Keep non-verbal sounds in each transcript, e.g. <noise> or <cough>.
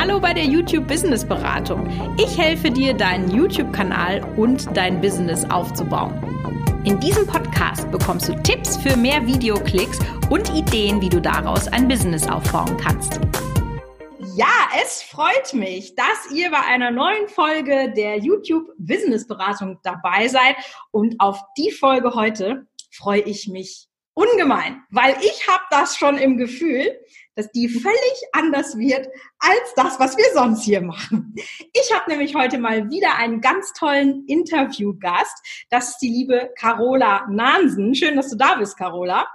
Hallo bei der YouTube Business Beratung. Ich helfe dir, deinen YouTube-Kanal und dein Business aufzubauen. In diesem Podcast bekommst du Tipps für mehr Videoklicks und Ideen, wie du daraus ein Business aufbauen kannst. Ja, es freut mich, dass ihr bei einer neuen Folge der YouTube Business Beratung dabei seid. Und auf die Folge heute freue ich mich ungemein, weil ich habe das schon im Gefühl, dass die völlig anders wird als das, was wir sonst hier machen. Ich habe nämlich heute mal wieder einen ganz tollen Interviewgast. Das ist die liebe Carola Nansen. Schön, dass du da bist, Carola.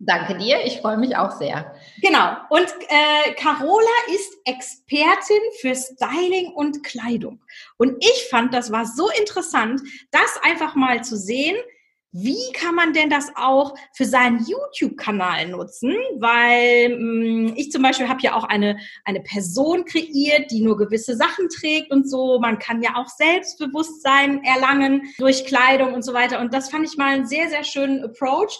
Danke dir, ich freue mich auch sehr. Genau, und äh, Carola ist Expertin für Styling und Kleidung. Und ich fand, das war so interessant, das einfach mal zu sehen, wie kann man denn das auch für seinen YouTube-Kanal nutzen? Weil mh, mm, ich zum Beispiel habe ja auch eine, eine Person kreiert, die nur gewisse Sachen trägt und so. Man kann ja auch Selbstbewusstsein erlangen durch Kleidung und so weiter. Und das fand ich mal einen sehr, sehr schönen Approach.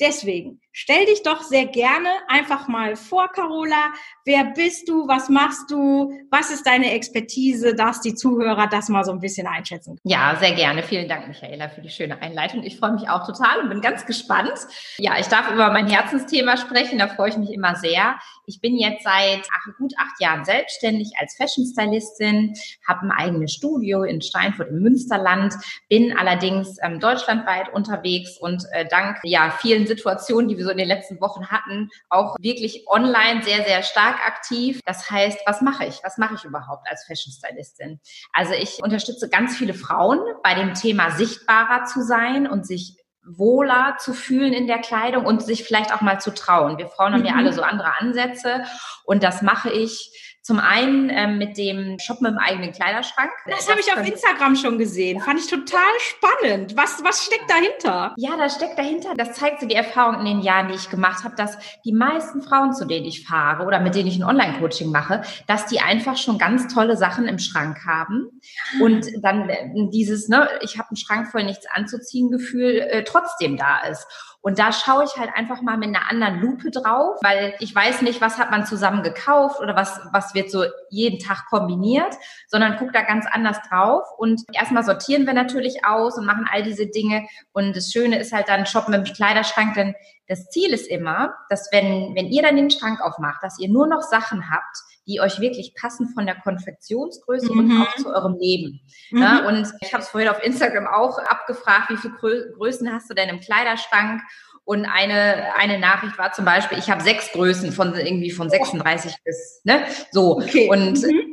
Deswegen, Stell dich doch sehr gerne einfach mal vor, Carola. Wer bist du? Was machst du? Was ist deine Expertise, dass die Zuhörer das mal so ein bisschen einschätzen? Ja, sehr gerne. Vielen Dank, Michaela, für die schöne Einleitung. Ich freue mich auch total und bin ganz gespannt. Ja, ich darf über mein Herzensthema sprechen. Da freue ich mich immer sehr. Ich bin jetzt seit gut acht Jahren selbstständig als Fashion Stylistin, habe ein eigenes Studio in Steinfurt im Münsterland, bin allerdings ähm, deutschlandweit unterwegs und äh, dank ja vielen Situationen, die wir so in den letzten Wochen hatten, auch wirklich online sehr, sehr stark aktiv. Das heißt, was mache ich? Was mache ich überhaupt als Fashion Stylistin? Also ich unterstütze ganz viele Frauen bei dem Thema sichtbarer zu sein und sich wohler zu fühlen in der Kleidung und sich vielleicht auch mal zu trauen. Wir Frauen haben ja mhm. alle so andere Ansätze und das mache ich zum einen ähm, mit dem Shoppen im eigenen Kleiderschrank. Das, habe ich auf Instagram schon gesehen. Fand ich total spannend. Was, was steckt dahinter? Ja, da steckt dahinter. Das zeigt so die Erfahrung in den Jahren, die ich gemacht habe, dass die meisten Frauen, zu denen ich fahre oder mit denen ich ein Online-Coaching mache, dass die einfach schon ganz tolle Sachen im Schrank haben. Und dann äh, dieses, ne, ich habe einen Schrank voll nichts anzuziehen Gefühl äh, trotzdem da ist. Und da schaue ich halt einfach mal mit einer anderen Lupe drauf, weil ich weiß nicht, was hat man zusammen gekauft oder was, was wird so jeden Tag kombiniert, sondern gucke da ganz anders drauf. Und erstmal sortieren wir natürlich aus und machen all diese Dinge. Und das Schöne ist halt dann shoppen im Kleiderschrank, denn das Ziel ist immer, dass wenn, wenn ihr dann den Schrank aufmacht, dass ihr nur noch Sachen habt, die euch wirklich passen von der Konfektionsgröße mhm. und auch zu eurem Leben. Mhm. Ja, und ich habe es vorhin auf Instagram auch abgefragt, wie viele Größen hast du denn im Kleiderschrank? Und eine, eine Nachricht war zum Beispiel, ich habe sechs Größen von irgendwie von 36 bis, ne? So. Okay. Und mhm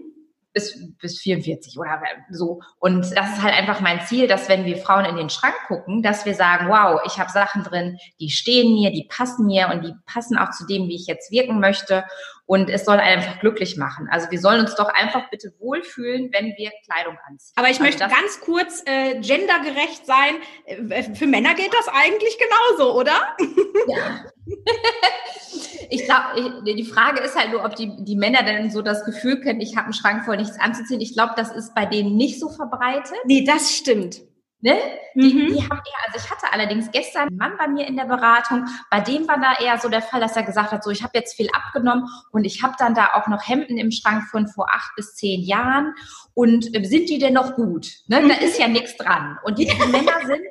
bis, bis 44 oder so. Und das ist halt einfach mein Ziel, dass wenn wir Frauen in den Schrank gucken, dass wir sagen, wow, ich habe Sachen drin, die stehen mir, die passen mir und die passen auch zu dem, wie ich jetzt wirken möchte. Und es soll einfach glücklich machen. Also wir sollen uns doch einfach bitte wohlfühlen, wenn wir Kleidung anziehen. Aber ich also möchte ganz kurz äh, gendergerecht sein. Äh, für Männer geht das eigentlich genauso, oder? Ja. ich glaube, die Frage ist halt nur, ob die, die Männer denn so das Gefühl kennen, ich habe einen Schrank voll nichts anzuziehen. Ich glaube, das ist bei denen nicht so verbreitet. Nee, das stimmt. Ne? Die, mhm. die haben eher, also ich hatte allerdings gestern einen Mann bei mir in der Beratung, bei dem war da eher so der Fall, dass er gesagt hat, so ich habe jetzt viel abgenommen und ich habe dann da auch noch Hemden im Schrank von vor acht bis zehn Jahren und äh, sind die denn noch gut? Ne? Da ist ja nichts dran. Und die, die Männer sind,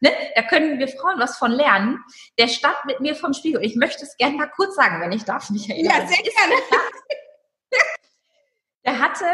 ne? da können wir Frauen was von lernen. Der stand mit mir vom Spiegel. Ich möchte es gerne mal kurz sagen, wenn ich darf, Michael. Ja, sehr gerne. Der hatte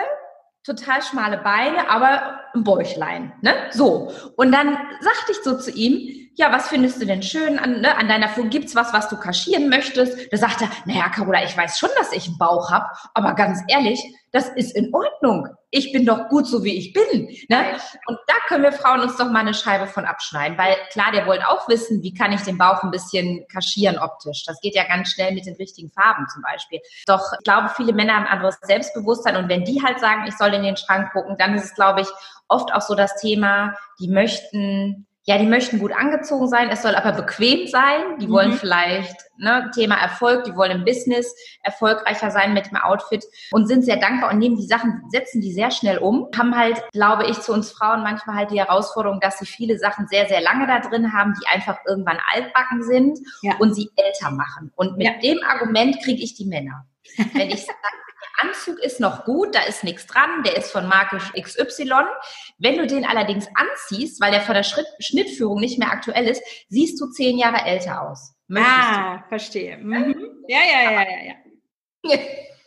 total schmale Beine, aber ein Bäuchlein, ne? So. Und dann sagte ich so zu ihm, ja, was findest du denn schön an, ne, an deiner Fuhr? Gibt's was, was du kaschieren möchtest? Da sagt er, naja, Carola, ich weiß schon, dass ich einen Bauch habe, aber ganz ehrlich, das ist in Ordnung. Ich bin doch gut so, wie ich bin. Ne? Und da können wir Frauen uns doch mal eine Scheibe von abschneiden, weil klar, der wollte auch wissen, wie kann ich den Bauch ein bisschen kaschieren optisch. Das geht ja ganz schnell mit den richtigen Farben zum Beispiel. Doch ich glaube, viele Männer haben anderes Selbstbewusstsein und wenn die halt sagen, ich soll in den Schrank gucken, dann ist es, glaube ich, oft auch so das Thema, die möchten ja, die möchten gut angezogen sein, es soll aber bequem sein. Die wollen mhm. vielleicht, ne, Thema Erfolg, die wollen im Business erfolgreicher sein mit dem Outfit und sind sehr dankbar und nehmen die Sachen, setzen die sehr schnell um. Haben halt, glaube ich, zu uns Frauen manchmal halt die Herausforderung, dass sie viele Sachen sehr, sehr lange da drin haben, die einfach irgendwann altbacken sind ja. und sie älter machen. Und mit ja. dem Argument kriege ich die Männer. Wenn ich sage, der Anzug ist noch gut, da ist nichts dran, der ist von Marke XY. Wenn du den allerdings anziehst, weil der von der Schritt, Schnittführung nicht mehr aktuell ist, siehst du zehn Jahre älter aus. Möchtest ah, du? verstehe. Mhm. Ja, ja, ja, ja, ja.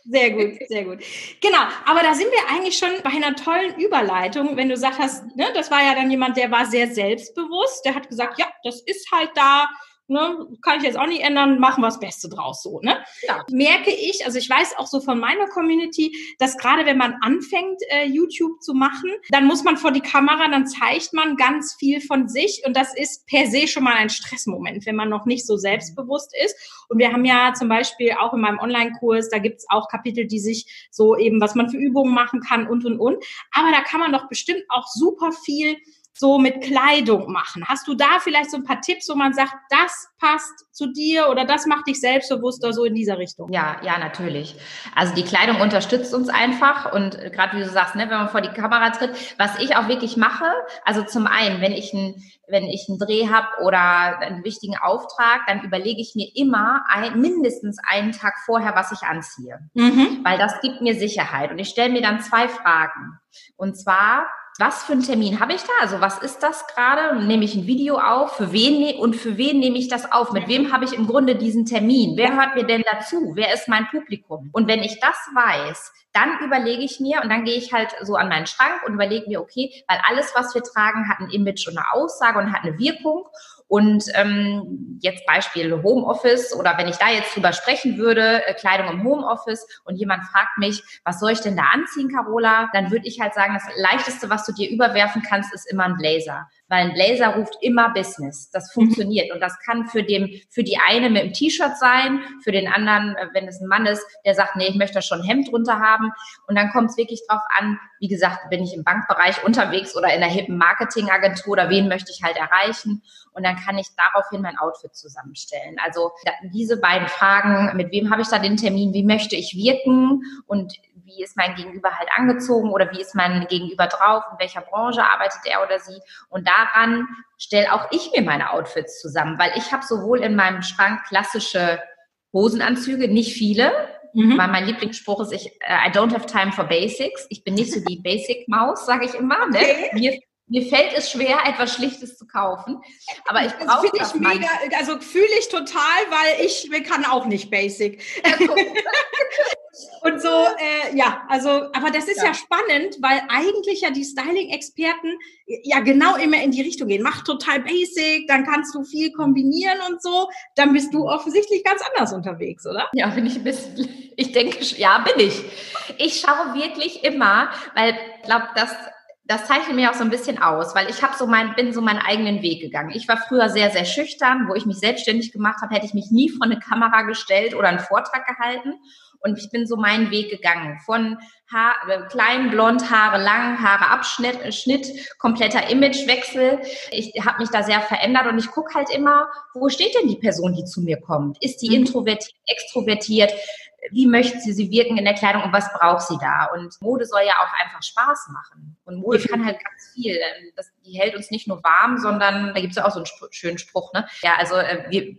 Sehr gut, sehr gut. Genau, aber da sind wir eigentlich schon bei einer tollen Überleitung, wenn du sagst, ne, das war ja dann jemand, der war sehr selbstbewusst, der hat gesagt, ja, das ist halt da, ne, kann ich jetzt auch nicht ändern, machen wir das Beste draus so. Ne? Ja. Merke ich, also ich weiß auch so von meiner Community, dass gerade wenn man anfängt, äh, YouTube zu machen, dann muss man vor die Kamera, dann zeigt man ganz viel von sich und das ist per se schon mal ein Stressmoment, wenn man noch nicht so selbstbewusst ist. Und wir haben ja zum Beispiel auch in meinem Online-Kurs, da gibt's auch Kapitel, die sich so eben, was man für Übungen machen kann und und und. Aber da kann man doch bestimmt auch super viel so mit Kleidung machen? Hast du da vielleicht so ein paar Tipps, wo man sagt, das passt zu dir oder das macht dich selbstbewusster so in dieser Richtung? Ja, ja, natürlich. Also die Kleidung unterstützt uns einfach und gerade wie du sagst, ne, wenn man vor die Kamera tritt, was ich auch wirklich mache, also zum einen, wenn ich ein wenn ich einen Dreh habe oder einen wichtigen Auftrag, dann überlege ich mir immer ein, mindestens einen Tag vorher, was ich anziehe. Mhm. Weil das gibt mir Sicherheit. Und ich stelle mir dann zwei Fragen. Und zwar, was für einen Termin habe ich da? Also was ist das gerade? Nehme ich ein Video auf? Für wen ne-, und für wen nehme ich das auf? Mit wem habe ich im Grunde diesen Termin? Wer hört mir denn dazu? Wer ist mein Publikum? Und wenn ich das weiß, dann überlege ich mir und dann gehe ich halt so an meinen Schrank und überlege mir, okay, weil alles, was wir tragen, hat ein Image und eine Aussage und hat eine Wirkung. Und ähm, jetzt Beispiel Homeoffice oder wenn ich da jetzt drüber sprechen würde, äh, Kleidung im Homeoffice und jemand fragt mich, was soll ich denn da anziehen, Carola? Dann würde ich halt sagen, das leichteste, was du dir überwerfen kannst, ist immer ein Blazer weil ein Blazer ruft immer Business. Das mhm. funktioniert. Und das kann für, den, für die eine mit dem T-Shirt sein, für den anderen, äh, wenn es ein Mann ist, der sagt, nee, ich möchte da schon ein Hemd drunter haben. Und dann kommt es wirklich drauf an, wie gesagt, bin ich im Bankbereich unterwegs oder in einer hippen Marketingagentur oder wen möchte ich halt erreichen. Und dann kann ich daraufhin mein Outfit zusammenstellen. Also diese beiden Fragen, mit wem habe ich da den Termin, wie möchte ich wirken und wie ist mein Gegenüber halt angezogen oder wie ist mein Gegenüber drauf, in welcher Branche arbeitet er oder sie. Und daran stelle auch ich mir meine Outfits zusammen, weil ich habe sowohl in meinem Schrank klassische Hosenanzüge, nicht viele, mhm. weil mein Lieblingsspruch ist, ich, uh, I don't have time for basics. Ich bin nicht so die <laughs> Basic-Maus, sage ich immer. Ne? Okay. Mir, mir fällt es schwer, <laughs> etwas Schlichtes zu kaufen. Aber ich brauche das. Ich mega, also fühle ich total, weil ich kann auch nicht Basic. <laughs> Und so, äh, ja, also, aber das ist ja. ja spannend, weil eigentlich ja die Styling-Experten ja genau immer in die Richtung gehen. Mach total basic, dann kannst du viel kombinieren und so. Dann bist du offensichtlich ganz anders unterwegs, oder? Ja, bin ich ein bisschen, ich denke, ja, bin ich. Ich schaue wirklich immer, weil ich glaube, das das zeichnet mir auch so ein bisschen aus, weil ich habe so mein, bin so meinen eigenen Weg gegangen. Ich war früher sehr, sehr schüchtern, wo ich mich selbstständig gemacht habe, hätte ich mich nie vor eine Kamera gestellt oder einen Vortrag gehalten. Und ich bin so meinen Weg gegangen. Von Haar, äh, klein, blond, Haare lang, Haare Abschnitt, äh, Schnitt, kompletter Imagewechsel. Ich habe mich da sehr verändert und ich gucke halt immer, wo steht denn die Person, die zu mir kommt? Ist die mhm. introvertiert, extrovertiert? Wie möchte sie sie wirken in der Kleidung und was braucht sie da? Und Mode soll ja auch einfach Spaß machen. Und Mode kann halt ganz viel. Das, die hält uns nicht nur warm, sondern da gibt es ja auch so einen schönen Spruch, ne? Ja, also äh, wir,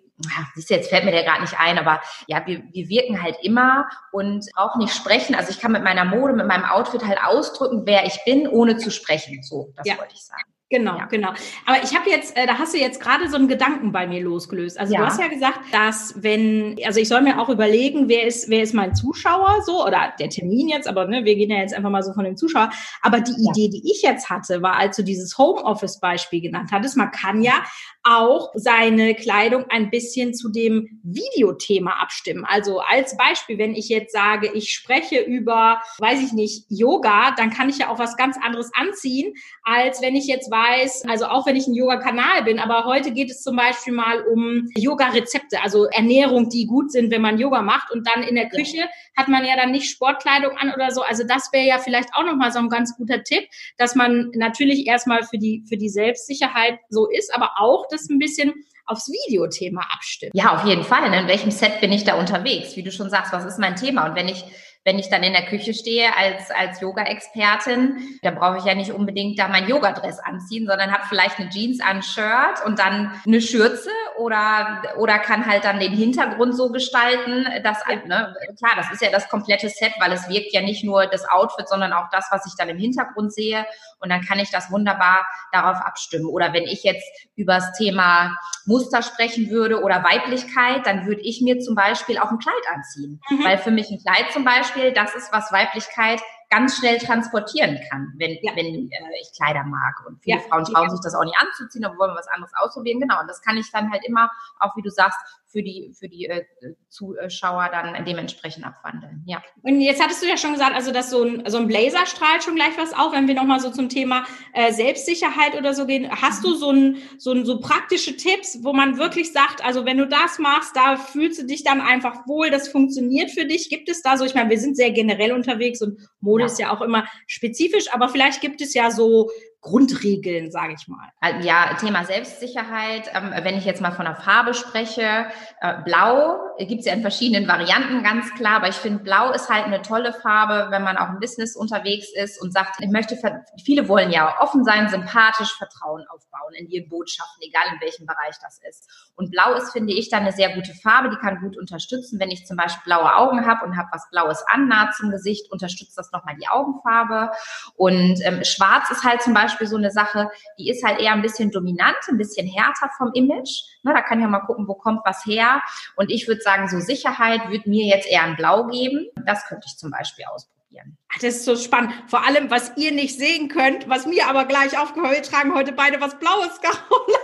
siehst du, jetzt fällt mir der gerade nicht ein, aber ja, wir, wir wirken halt immer und auch nicht sprechen. Also ich kann mit meiner Mode, mit meinem Outfit halt ausdrücken, wer ich bin, ohne zu sprechen. So, das ja. wollte ich sagen. Genau, ja. genau. Aber ich habe jetzt, äh, da hast du jetzt gerade so einen Gedanken bei mir losgelöst. Also ja. du hast ja gesagt, dass wenn, also ich soll mir auch überlegen, wer ist, wer ist mein Zuschauer so oder der Termin jetzt, aber ne, wir gehen ja jetzt einfach mal so von dem Zuschauer. Aber die ja. Idee, die ich jetzt hatte, war, als du dieses Homeoffice-Beispiel genannt hattest, man kann ja auch seine Kleidung ein bisschen zu dem Videothema abstimmen. Also als Beispiel, wenn ich jetzt sage, ich spreche über, weiß ich nicht, Yoga, dann kann ich ja auch was ganz anderes anziehen, als wenn ich jetzt weiß, also auch wenn ich ein Yoga-Kanal bin, aber heute geht es zum Beispiel mal um Yoga-Rezepte, also Ernährung, die gut sind, wenn man Yoga macht und dann in der Küche ja. hat man ja dann nicht Sportkleidung an oder so. Also das wäre ja vielleicht auch nochmal so ein ganz guter Tipp, dass man natürlich erstmal für die, für die Selbstsicherheit so ist, aber auch das ein bisschen aufs Videothema abstimmen. Ja, auf jeden Fall. In welchem Set bin ich da unterwegs? Wie du schon sagst, was ist mein Thema? Und wenn ich wenn ich dann in der Küche stehe als, als Yoga-Expertin, dann brauche ich ja nicht unbedingt da mein Yoga-Dress anziehen, sondern habe vielleicht eine Jeans an Shirt und dann eine Schürze oder, oder kann halt dann den Hintergrund so gestalten, dass, ne, klar, das ist ja das komplette Set, weil es wirkt ja nicht nur das Outfit, sondern auch das, was ich dann im Hintergrund sehe. Und dann kann ich das wunderbar darauf abstimmen. Oder wenn ich jetzt über das Thema Muster sprechen würde oder Weiblichkeit, dann würde ich mir zum Beispiel auch ein Kleid anziehen. Mhm. Weil für mich ein Kleid zum Beispiel, das ist, was Weiblichkeit ganz schnell transportieren kann, wenn, ja. wenn äh, ich Kleider mag. Und viele ja. Frauen trauen sich das auch nicht anzuziehen, aber wollen was anderes ausprobieren. Genau. Und das kann ich dann halt immer, auch wie du sagst, für die, für die äh, Zuschauer dann dementsprechend abwandeln. Ja. Und jetzt hattest du ja schon gesagt, also dass so ein, so ein Blazer strahlt schon gleich was auf, wenn wir nochmal so zum Thema äh, Selbstsicherheit oder so gehen. Hast du so ein, so ein, so praktische Tipps, wo man wirklich sagt, also wenn du das machst, da fühlst du dich dann einfach wohl, das funktioniert für dich? Gibt es da so, ich meine, wir sind sehr generell unterwegs und Mode ja. ist ja auch immer spezifisch, aber vielleicht gibt es ja so Grundregeln, sage ich mal. Ja, Thema Selbstsicherheit. Ähm, wenn ich jetzt mal von der Farbe spreche, äh, Blau gibt es ja in verschiedenen Varianten, ganz klar. Aber ich finde, Blau ist halt eine tolle Farbe, wenn man auch im Business unterwegs ist und sagt, ich möchte, viele wollen ja offen sein, sympathisch, Vertrauen aufbauen in ihre Botschaften, egal in welchem Bereich das ist. Und Blau ist, finde ich, dann eine sehr gute Farbe, die kann gut unterstützen. Wenn ich zum Beispiel blaue Augen habe und habe was Blaues an, nah zum Gesicht, unterstützt das nochmal die Augenfarbe. Und ähm, Schwarz ist halt zum Beispiel Beispiel so eine Sache, die ist halt eher ein bisschen dominant, ein bisschen härter vom Image. Ne, da kann ja mal gucken, wo kommt was her. Und ich würde sagen, so Sicherheit würde mir jetzt eher ein Blau geben. Das könnte ich zum Beispiel ausprobieren. Das ist so spannend. Vor allem, was ihr nicht sehen könnt, was mir aber gleich aufgehört, wir tragen heute beide was Blaues, <laughs> Carola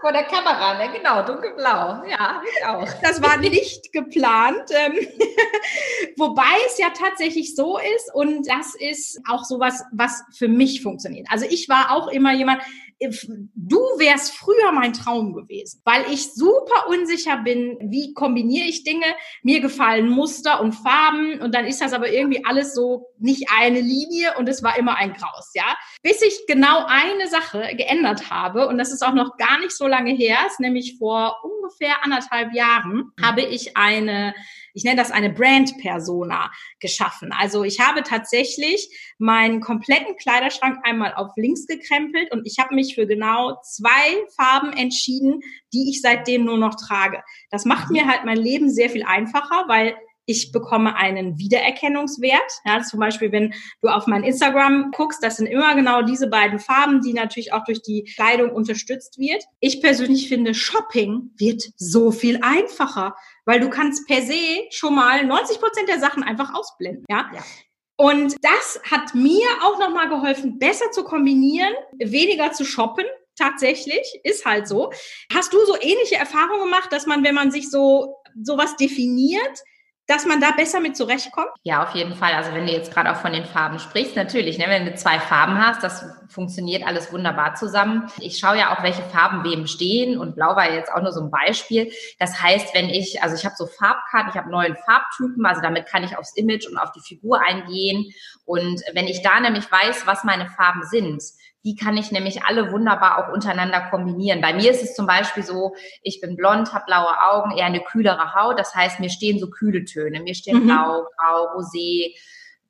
vor der Kamera, ne? Genau, dunkelblau. Ja, ich auch. Das war nicht geplant. Ähm, <laughs> wobei es ja tatsächlich so ist und das ist auch sowas, was für mich funktioniert. Also ich war auch immer jemand, du wärst früher mein Traum gewesen, weil ich super unsicher bin, wie kombiniere ich Dinge. Mir gefallen Muster und Farben und dann ist das aber irgendwie alles so nicht eine Linie und es war immer ein Graus, ja. Bis ich genau eine Sache geändert habe und das ist auch noch gar nicht so lange her, ist nämlich vor ungefähr anderthalb Jahren habe ich eine ich nenne das eine Brand-Persona geschaffen. Also ich habe tatsächlich meinen kompletten Kleiderschrank einmal auf links gekrempelt und ich habe mich für genau zwei Farben entschieden, die ich seitdem nur noch trage. Das macht mir halt mein Leben sehr viel einfacher, weil ich bekomme einen Wiedererkennungswert. Ja, zum Beispiel, wenn du auf mein Instagram guckst, das sind immer genau diese beiden Farben, die natürlich auch durch die Kleidung unterstützt wird. Ich persönlich finde, Shopping wird so viel einfacher, weil du kannst per se schon mal 90 Prozent der Sachen einfach ausblenden. Ja. ja. Und das hat mir auch nochmal geholfen, besser zu kombinieren, weniger zu shoppen, tatsächlich, ist halt so. Hast du so ähnliche Erfahrungen gemacht, dass man, wenn man sich so sowas definiert, dass man da besser mit zurechtkommt? Ja, auf jeden Fall. Also wenn du jetzt gerade auch von den Farben sprichst, natürlich, ne, wenn du zwei Farben hast, das funktioniert alles wunderbar zusammen. Ich schaue ja auch, welche Farben wem stehen und Blau war jetzt auch nur so ein Beispiel. Das heißt, wenn ich, also ich habe so Farbkarten, ich habe neun Farbtypen, also damit kann ich aufs Image und auf die Figur eingehen. Und wenn ich da nämlich weiß, was meine Farben sind, die kann ich nämlich alle wunderbar auch untereinander kombinieren. Bei mir ist es zum Beispiel so, ich bin blond, habe blaue Augen, eher eine kühlere Haut. Das heißt, mir stehen so kühle Töne. Mir stehen mhm. blau, grau, rosé,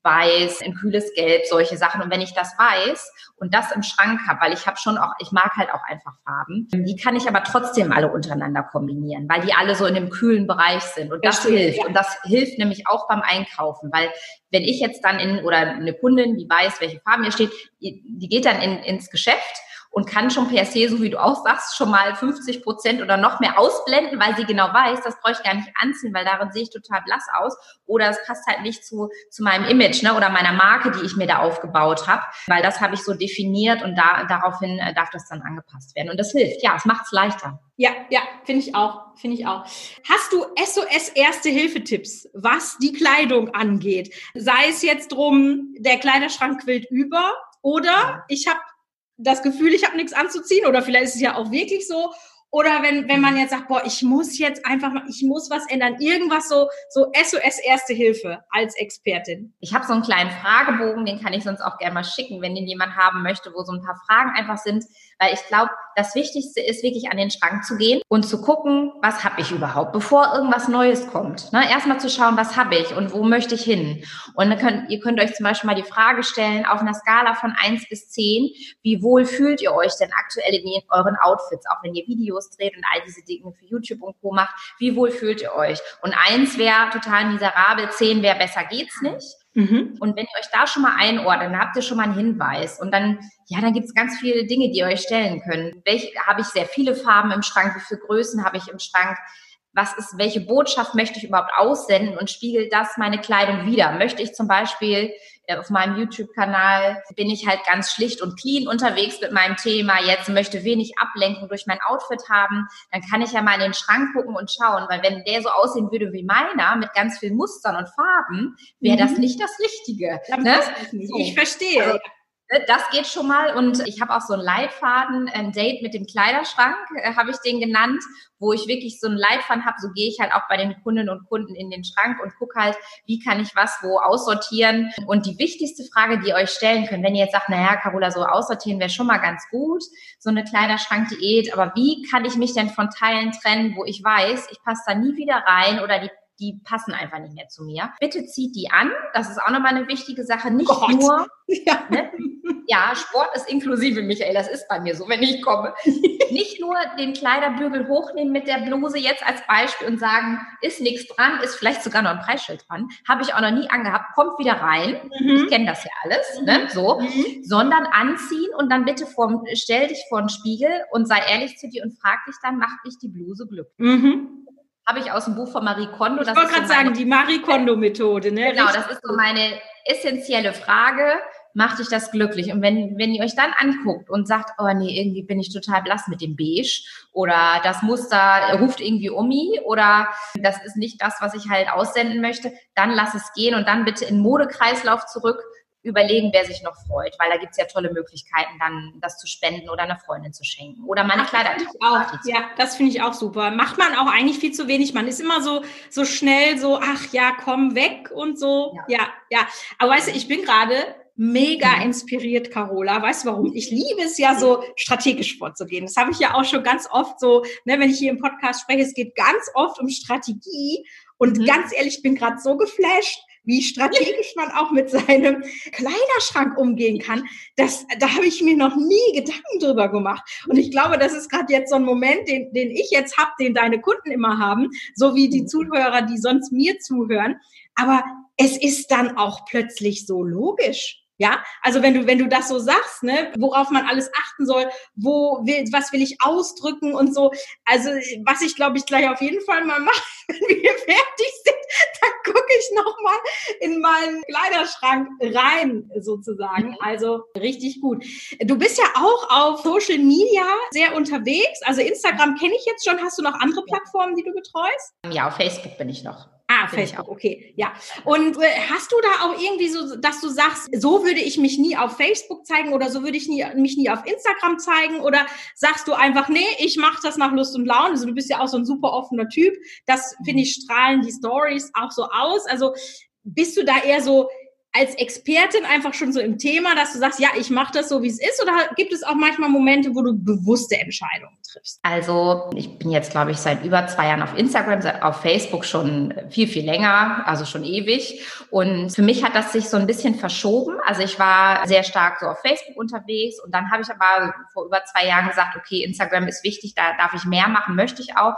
weiß, ein kühles Gelb, solche Sachen. Und wenn ich das weiß und das im Schrank habe, weil ich habe schon auch, ich mag halt auch einfach Farben, die kann ich aber trotzdem alle untereinander kombinieren, weil die alle so in dem kühlen Bereich sind. Und das Verstehe, hilft. Ja. Und das hilft nämlich auch beim Einkaufen, weil wenn ich jetzt dann in, oder eine Kundin, die weiß, welche Farben hier steht, die geht dann in, ins Geschäft und kann schon per se, so wie du auch sagst, schon mal 50 Prozent oder noch mehr ausblenden, weil sie genau weiß, das brauche ich gar nicht anziehen, weil darin sehe ich total blass aus oder es passt halt nicht zu, zu meinem Image ne, oder meiner Marke, die ich mir da aufgebaut habe, weil das habe ich so definiert und da, daraufhin äh, darf das dann angepasst werden und das hilft. Ja, es macht es leichter. Ja, ja, finde ich auch, finde ich auch. Hast du SOS Erste Hilfetipps, was die Kleidung angeht? Sei es jetzt drum, der Kleiderschrank quillt über oder ich habe das Gefühl, ich habe nichts anzuziehen oder vielleicht ist es ja auch wirklich so. Oder wenn, wenn man jetzt sagt, boah, ich muss jetzt einfach mal, ich muss was ändern. Irgendwas so, so SOS Erste Hilfe als Expertin. Ich habe so einen kleinen Fragebogen, den kann ich sonst auch gerne mal schicken, wenn den jemand haben möchte, wo so ein paar Fragen einfach sind, weil ich glaube, das Wichtigste ist wirklich an den Schrank zu gehen und zu gucken, was habe ich überhaupt, bevor irgendwas Neues kommt. Ne? Erstmal zu schauen, was habe ich und wo möchte ich hin. Und könnt, ihr könnt euch zum Beispiel mal die Frage stellen, auf einer Skala von eins bis zehn, wie wohl fühlt ihr euch denn aktuell in euren Outfits, auch wenn ihr Videos dreht und all diese Dinge für YouTube und Co. macht, wie wohl fühlt ihr euch? Und eins wäre total miserabel, zehn wäre besser geht's nicht. Mhm. Und wenn ihr euch da schon mal einordnet, dann habt ihr schon mal einen Hinweis. Und dann, ja, dann gibt es ganz viele Dinge, die ihr euch stellen könnt. Welche habe ich sehr viele Farben im Schrank? Wie viele Größen habe ich im Schrank? Was ist, welche Botschaft möchte ich überhaupt aussenden und spiegelt das meine Kleidung wieder? Möchte ich zum Beispiel äh, auf meinem YouTube-Kanal bin ich halt ganz schlicht und clean unterwegs mit meinem Thema. Jetzt möchte wenig Ablenkung durch mein Outfit haben. Dann kann ich ja mal in den Schrank gucken und schauen, weil wenn der so aussehen würde wie meiner mit ganz vielen Mustern und Farben, wäre das mhm. nicht das Richtige. Ne? Ich verstehe. Also, das geht schon mal und ich habe auch so einen Leitfaden, ein Date mit dem Kleiderschrank, äh, habe ich den genannt, wo ich wirklich so einen Leitfaden habe. So gehe ich halt auch bei den Kundinnen und Kunden in den Schrank und gucke halt, wie kann ich was wo aussortieren. Und die wichtigste Frage, die ihr euch stellen könnt, wenn ihr jetzt sagt, naja, Carola, so aussortieren wäre schon mal ganz gut, so eine Kleiderschrankdiät, aber wie kann ich mich denn von Teilen trennen, wo ich weiß, ich passe da nie wieder rein oder die die passen einfach nicht mehr zu mir. Bitte zieht die an. Das ist auch nochmal eine wichtige Sache. Nicht Gott. nur, <laughs> ja. Ne? ja, Sport ist inklusive, Michael. Das ist bei mir so, wenn ich komme. <laughs> nicht nur den Kleiderbügel hochnehmen mit der Bluse jetzt als Beispiel und sagen, ist nichts dran, ist vielleicht sogar noch ein Preisschild dran. Habe ich auch noch nie angehabt. Kommt wieder rein. Mhm. Ich kenne das ja alles, ne? mhm. ne? So. Mhm. Sondern anziehen und dann bitte vorm, stell dich vor den Spiegel und sei ehrlich zu dir und frag dich dann, macht mich die Bluse glücklich? Habe ich aus dem Buch von Marie Kondo. Ich wollte gerade so sagen, die Marie Kondo-Methode. Ne? Genau, das ist so meine essentielle Frage. Macht dich das glücklich? Und wenn, wenn ihr euch dann anguckt und sagt, oh nee, irgendwie bin ich total blass mit dem Beige oder das Muster ruft irgendwie um mich oder das ist nicht das, was ich halt aussenden möchte, dann lass es gehen und dann bitte in Modekreislauf zurück überlegen, wer sich noch freut, weil da gibt's ja tolle Möglichkeiten, dann das zu spenden oder einer Freundin zu schenken oder meine Kleider. Ja, das finde ich auch super. Macht man auch eigentlich viel zu wenig. Man ist immer so, so schnell so, ach ja, komm weg und so. Ja, ja. ja. Aber weißt du, ich bin gerade mega inspiriert, Carola. Weißt du warum? Ich liebe es ja so strategisch vorzugehen. Das habe ich ja auch schon ganz oft so, ne, wenn ich hier im Podcast spreche, es geht ganz oft um Strategie. Und mhm. ganz ehrlich, ich bin gerade so geflasht, wie strategisch man auch mit seinem Kleiderschrank umgehen kann, das, da habe ich mir noch nie Gedanken drüber gemacht. Und ich glaube, das ist gerade jetzt so ein Moment, den, den ich jetzt habe, den deine Kunden immer haben, so wie die. Zuhörer, die sonst mir zuhören. Aber es ist dann auch plötzlich so logisch. Ja, also wenn du, wenn du das so sagst, ne, worauf man alles achten soll, wo will, was will ich ausdrücken und so. Also, was ich glaube ich gleich auf jeden Fall mal mache, <laughs> wenn wir fertig sind, dann gucke ich nochmal in meinen Kleiderschrank rein, sozusagen. Mhm. Also richtig gut. Du bist ja auch auf Social Media sehr unterwegs. Also Instagram kenne ich jetzt schon. Hast du noch andere Plattformen, die du betreust? Ja, auf Facebook bin ich noch. Ah, Facebook, okay, ja. Und äh, hast du da auch irgendwie so, dass du sagst, so würde ich mich nie auf Facebook zeigen oder so würde ich nie, mich nie auf Instagram zeigen oder sagst du einfach, nee, ich mache das nach Lust und Laune. Also du bist ja auch so ein super offener Typ. Das finde ich strahlen die Stories auch so aus. Also bist du da eher so, als Expertin einfach schon so im Thema, dass du sagst, ja, ich mache das so, wie es ist? Oder gibt es auch manchmal Momente, wo du bewusste Entscheidungen triffst? Also ich bin jetzt, glaube ich, seit über zwei Jahren auf Instagram, auf Facebook schon viel, viel länger, also schon ewig. Und für mich hat das sich so ein bisschen verschoben. Also ich war sehr stark so auf Facebook unterwegs und dann habe ich aber vor über zwei Jahren gesagt, okay, Instagram ist wichtig, da darf ich mehr machen, möchte ich auch.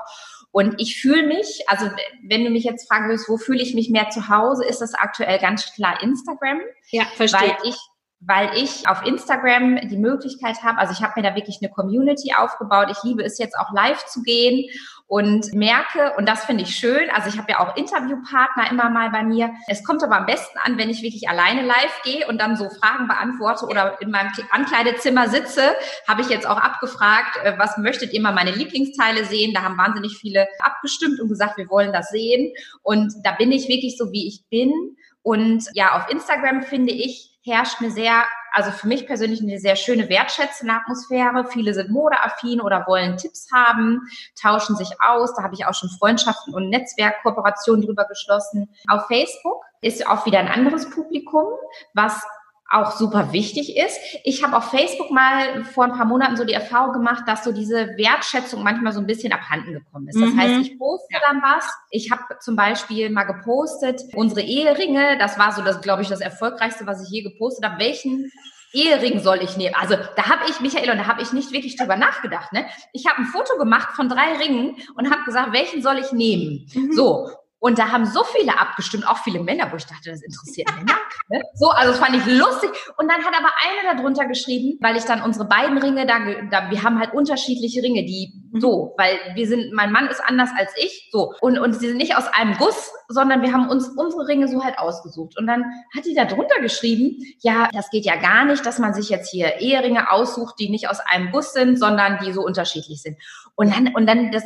Und ich fühle mich, also wenn du mich jetzt fragen willst, wo fühle ich mich mehr zu Hause, ist das aktuell ganz klar Instagram. Ja, verstehe. Weil ich weil ich auf Instagram die Möglichkeit habe, also ich habe mir da wirklich eine Community aufgebaut. Ich liebe es jetzt auch live zu gehen und merke, und das finde ich schön, also ich habe ja auch Interviewpartner immer mal bei mir. Es kommt aber am besten an, wenn ich wirklich alleine live gehe und dann so Fragen beantworte oder in meinem Ankleidezimmer sitze, habe ich jetzt auch abgefragt, äh, was möchtet ihr mal meine Lieblingsteile sehen? Da haben wahnsinnig viele abgestimmt und gesagt, wir wollen das sehen. Und da bin ich wirklich so, wie ich bin Und ja, auf Instagram finde ich, herrscht eine sehr, also für mich persönlich eine sehr schöne wertschätzende Atmosphäre. Viele sind modeaffin oder wollen Tipps haben, tauschen sich aus. Da habe ich auch schon Freundschaften und Netzwerkkooperationen drüber geschlossen. Auf Facebook ist auch wieder ein anderes Publikum, was auch super wichtig ist. Ich habe auf Facebook mal vor ein paar Monaten so die Erfahrung gemacht, dass so diese Wertschätzung manchmal so ein bisschen abhanden gekommen ist. Das mhm. heißt, ich poste ja. dann was. Ich habe zum Beispiel mal gepostet, unsere Eheringe, das war so das, glaube ich, das erfolgreichste, was ich je gepostet habe. Welchen Ehering soll ich nehmen? Also da habe ich, Michael, und da habe ich nicht wirklich drüber nachgedacht. Ne? Ich habe ein Foto gemacht von drei Ringen und habe gesagt, welchen soll ich nehmen? Mhm. So, und da haben so viele abgestimmt, auch viele Männer, wo ich dachte, das interessiert Männer. Ne? So, also das fand ich lustig. Und dann hat aber einer darunter geschrieben, weil ich dann unsere beiden Ringe da, da wir haben halt unterschiedliche Ringe, die mhm. so, weil wir sind, mein Mann ist anders als ich, so. Und, und sie sind nicht aus einem Guss, sondern wir haben uns unsere Ringe so halt ausgesucht. Und dann hat die da drunter geschrieben, ja, das geht ja gar nicht, dass man sich jetzt hier Eheringe aussucht, die nicht aus einem Guss sind, sondern die so unterschiedlich sind. Und dann, und dann das,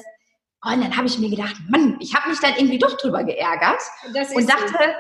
und dann habe ich mir gedacht, Mann, ich habe mich dann irgendwie doch drüber geärgert und dachte,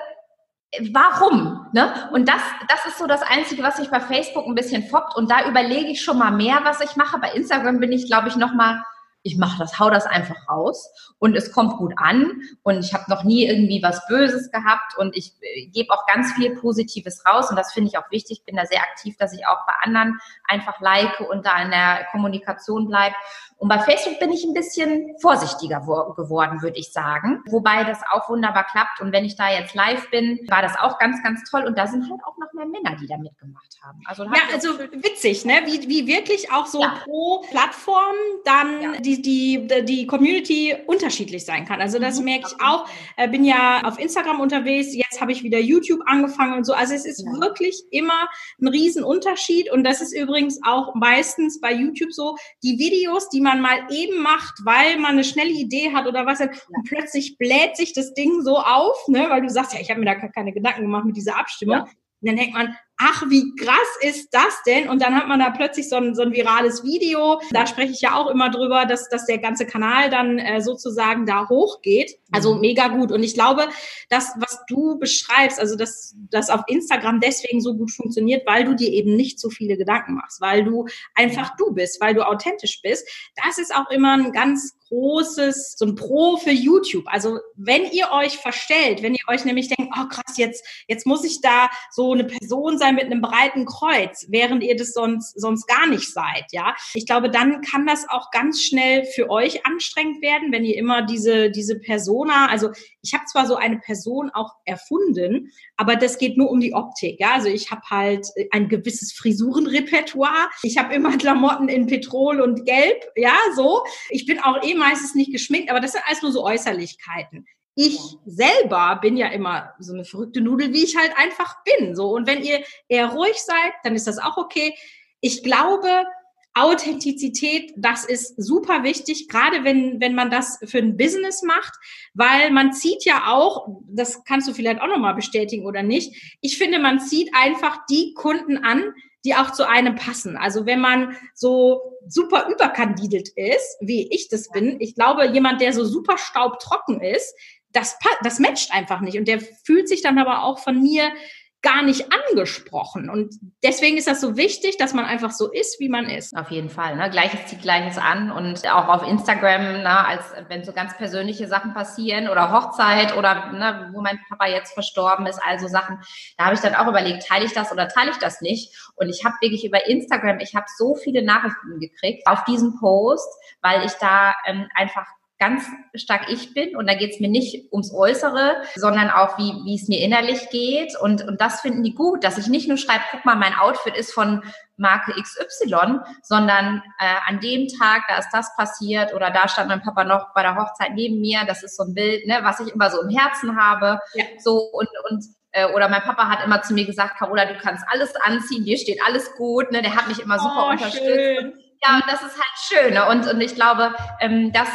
so. warum? Ne? Und das, das ist so das Einzige, was sich bei Facebook ein bisschen foppt. Und da überlege ich schon mal mehr, was ich mache. Bei Instagram bin ich, glaube ich, noch mal ich mache das, hau das einfach raus und es kommt gut an und ich habe noch nie irgendwie was Böses gehabt und ich äh, gebe auch ganz viel Positives raus und das finde ich auch wichtig. bin da sehr aktiv, dass ich auch bei anderen einfach like und da in der Kommunikation bleibe. Und bei Facebook bin ich ein bisschen vorsichtiger geworden, würde ich sagen. Wobei das auch wunderbar klappt. Und wenn ich da jetzt live bin, war das auch ganz, ganz toll. Und da sind halt auch noch mehr Männer, die da mitgemacht haben. Also ja, also witzig, ne? Wie, wie wirklich auch so ja. pro Plattform dann ja. die, die, die Community unterschiedlich sein kann. Also das mhm. merke ich auch. Äh, bin ja auf Instagram unterwegs. Jetzt habe ich wieder YouTube angefangen und so. Also es ist ja. wirklich immer ein Riesenunterschied. Und das ist übrigens auch meistens bei YouTube so. Die Videos, die man man mal eben macht, weil man eine schnelle Idee hat oder was, und plötzlich bläht sich das Ding so auf, ne, weil du sagst, ja, ich habe mir da keine Gedanken gemacht mit dieser Abstimmung. Ja. Und dann denkt man, ach, wie krass ist das denn? Und dann hat man da plötzlich so ein, so ein virales Video. Da spreche ich ja auch immer drüber, dass, dass der ganze Kanal dann äh, sozusagen da hochgeht. Also mhm. mega gut. Und ich glaube, das, was du beschreibst, also dass das auf Instagram deswegen so gut funktioniert, weil du dir eben nicht so viele Gedanken machst, weil du einfach du bist, weil du authentisch bist. Das ist auch immer ein ganz großes, so ein Pro für YouTube. Also wenn ihr euch verstellt, wenn ihr euch nämlich denkt, oh krass, jetzt, jetzt muss ich da so eine Person sein mit einem breiten Kreuz, während ihr das sonst, sonst gar nicht seid, ja. Ich glaube, dann kann das auch ganz schnell für euch anstrengend werden, wenn ihr immer diese, diese Persona, also ich habe zwar so eine Person auch erfunden, aber das geht nur um die Optik. Ja? Also ich habe halt ein gewisses Frisurenrepertoire. Ich habe immer Klamotten in Petrol und Gelb, ja, so. Ich bin auch eh meistens nicht geschminkt, aber das sind alles nur so Äußerlichkeiten. Ich selber bin ja immer so eine verrückte Nudel, wie ich halt einfach bin. So und wenn ihr eher ruhig seid, dann ist das auch okay. Ich glaube, Authentizität, das ist super wichtig, gerade wenn, wenn man das für ein Business macht, weil man zieht ja auch, das kannst du vielleicht auch nochmal bestätigen oder nicht, ich finde, man zieht einfach die Kunden an, die auch zu einem passen. Also wenn man so super überkandidelt ist, wie ich das bin, ich glaube, jemand, der so super staubtrocken ist, das, das matcht einfach nicht. Und der fühlt sich dann aber auch von mir gar nicht angesprochen. Und deswegen ist das so wichtig, dass man einfach so ist, wie man ist. Auf jeden Fall. Ne? Gleiches zieht Gleiches an. Und auch auf Instagram, ne, als wenn so ganz persönliche Sachen passieren oder Hochzeit oder ne, wo mein Papa jetzt verstorben ist, also Sachen, da habe ich dann auch überlegt, teile ich das oder teile ich das nicht? Und ich habe wirklich über Instagram, ich habe so viele Nachrichten gekriegt auf diesen Post, weil ich da ähm, einfach ganz stark ich bin und da geht es mir nicht ums Äußere, sondern auch wie, wie es mir innerlich geht und, und das finden die gut, dass ich nicht nur schreibe, guck mal, mein Outfit ist von Marke XY, sondern äh, an dem Tag, da ist das passiert oder da stand mein Papa noch bei der Hochzeit neben mir, das ist so ein Bild, ne, was ich immer so im Herzen habe, ja. so und, und äh, oder mein Papa hat immer zu mir gesagt, Carola, du kannst alles anziehen, dir steht alles gut, ne, der hat mich immer super oh, unterstützt. Schön. Ja, und das ist halt schön. Ne? Und, und ich glaube, ähm, das,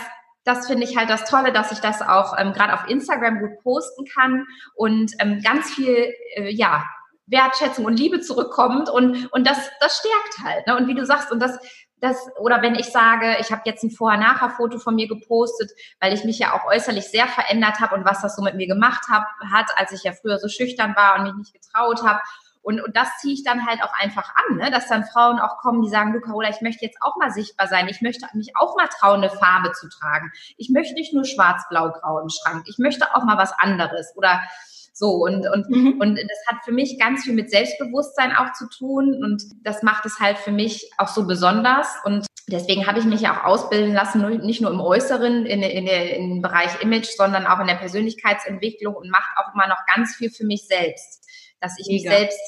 das finde ich halt das Tolle, dass ich das auch ähm, gerade auf Instagram gut posten kann und ähm, ganz viel, äh, ja, Wertschätzung und Liebe zurückkommt und, und das, das stärkt halt. Ne? Und wie du sagst, und das, das, oder wenn ich sage, ich habe jetzt ein Vorher-Nachher-Foto von mir gepostet, weil ich mich ja auch äußerlich sehr verändert habe und was das so mit mir gemacht hab, hat, als ich ja früher so schüchtern war und mich nicht getraut habe. Und, und das ziehe ich dann halt auch einfach an, ne? dass dann Frauen auch kommen, die sagen, du Carola, ich möchte jetzt auch mal sichtbar sein. Ich möchte mich auch mal trauen, eine Farbe zu tragen. Ich möchte nicht nur schwarz, blau, grau im Schrank. Ich möchte auch mal was anderes. Oder so, und, und, mhm. und das hat für mich ganz viel mit Selbstbewusstsein auch zu tun. Und das macht es halt für mich auch so besonders. Und deswegen habe ich mich ja auch ausbilden lassen, nicht nur im Äußeren, in, in, in im Bereich Image, sondern auch in der Persönlichkeitsentwicklung und macht auch immer noch ganz viel für mich selbst, dass ich Mega. mich selbst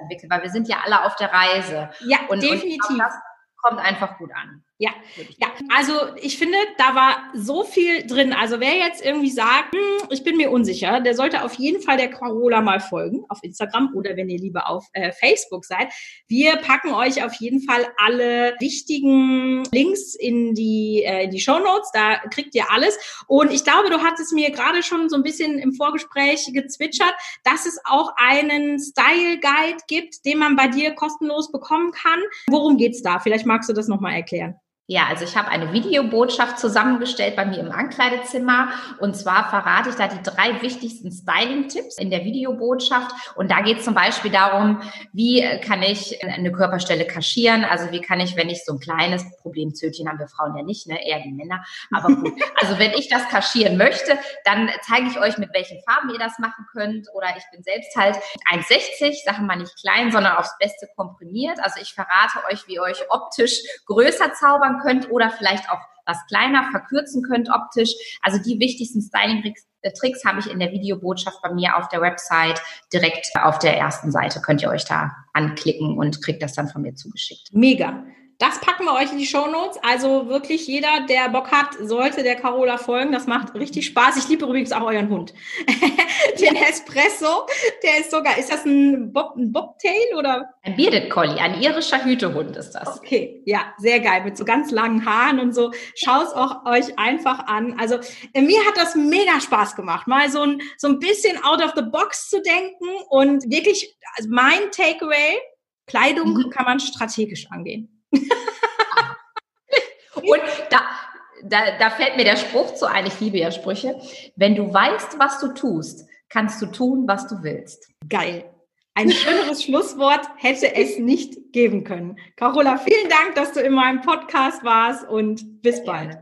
entwickle, weil wir sind ja alle auf der Reise. Ja, und, definitiv. Und das kommt einfach gut an. Ja, ja, also ich finde, da war so viel drin. Also wer jetzt irgendwie sagt, hm, ich bin mir unsicher, der sollte auf jeden Fall der Carola mal folgen auf Instagram oder wenn ihr lieber auf äh, Facebook seid. Wir packen euch auf jeden Fall alle wichtigen Links in die, äh, in die Show Notes. Da kriegt ihr alles. Und ich glaube, du hattest mir gerade schon so ein bisschen im Vorgespräch gezwitschert, dass es auch einen Style Guide gibt, den man bei dir kostenlos bekommen kann. Worum geht's da? Vielleicht magst du das nochmal erklären. Ja, also ich habe eine Videobotschaft zusammengestellt bei mir im Ankleidezimmer. Und zwar verrate ich da die drei wichtigsten Styling-Tipps in der Videobotschaft. Und da geht es zum Beispiel darum, wie kann ich eine Körperstelle kaschieren, also wie kann ich, wenn ich so ein kleines Problemzötchen haben wir Frauen ja nicht, ne, eher die Männer, aber gut, <laughs> also wenn ich das kaschieren möchte, dann zeige ich euch, mit welchen Farben ihr das machen könnt. Oder ich bin selbst halt 1,60, sagen wir nicht klein, sondern aufs Beste komprimiert, also ich verrate euch, wie ihr euch optisch größer zaubern vergrößern könnt oder vielleicht auch was kleiner verkürzen könnt optisch. Also die wichtigsten Styling-Tricks äh, habe ich in der Videobotschaft bei mir auf der Website direkt auf der ersten Seite. Könnt ihr euch da anklicken und kriegt das dann von mir zugeschickt. Mega. Das packen wir euch in die Show Notes. Also wirklich jeder, der Bock hat, sollte der Carola folgen. Das macht richtig Spaß. Ich liebe übrigens auch euren Hund. <laughs> Den Espresso, der ist sogar, ist das ein, Bob, ein Bobtail oder? Ein Bearded Collie, ein irischer Hütehund ist das. Okay, ja, sehr geil. Mit so ganz langen Haaren und so. Schaut es auch euch einfach an. Also äh, mir hat das mega Spaß gemacht, mal so ein, so ein bisschen out of the box zu denken und wirklich, also mein Takeaway, Kleidung mhm. kann man strategisch angehen. <laughs> Und da, da, da fällt mir der Spruch zu ein, ich liebe ja Sprüche. Wenn du weißt, was du tust, kannst du tun, was du willst. Geil. Ein schöneres <laughs> Schlusswort hätte es nicht geben können. Carola, vielen Dank, dass du in meinem Podcast warst und bis bald.